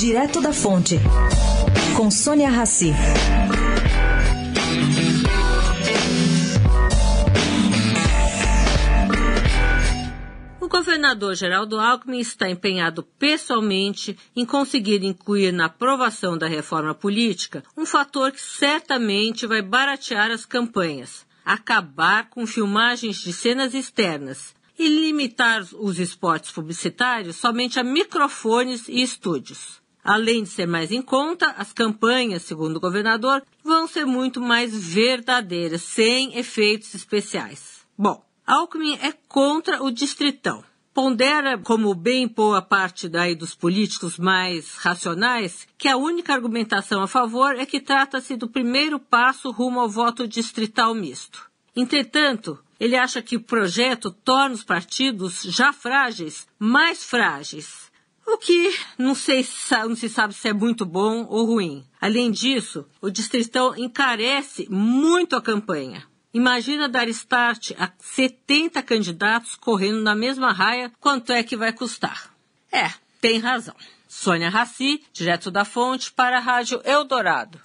Direto da Fonte, com Sônia Rassi. O governador Geraldo Alckmin está empenhado pessoalmente em conseguir incluir na aprovação da reforma política um fator que certamente vai baratear as campanhas, acabar com filmagens de cenas externas e limitar os esportes publicitários somente a microfones e estúdios. Além de ser mais em conta, as campanhas, segundo o governador, vão ser muito mais verdadeiras, sem efeitos especiais. Bom, Alckmin é contra o distritão. Pondera, como bem boa parte daí dos políticos mais racionais, que a única argumentação a favor é que trata-se do primeiro passo rumo ao voto distrital misto. Entretanto, ele acha que o projeto torna os partidos já frágeis mais frágeis o que não, sei, não se sabe se é muito bom ou ruim. Além disso, o Distritão encarece muito a campanha. Imagina dar start a 70 candidatos correndo na mesma raia, quanto é que vai custar? É, tem razão. Sônia Raci, direto da fonte, para a Rádio Eldorado.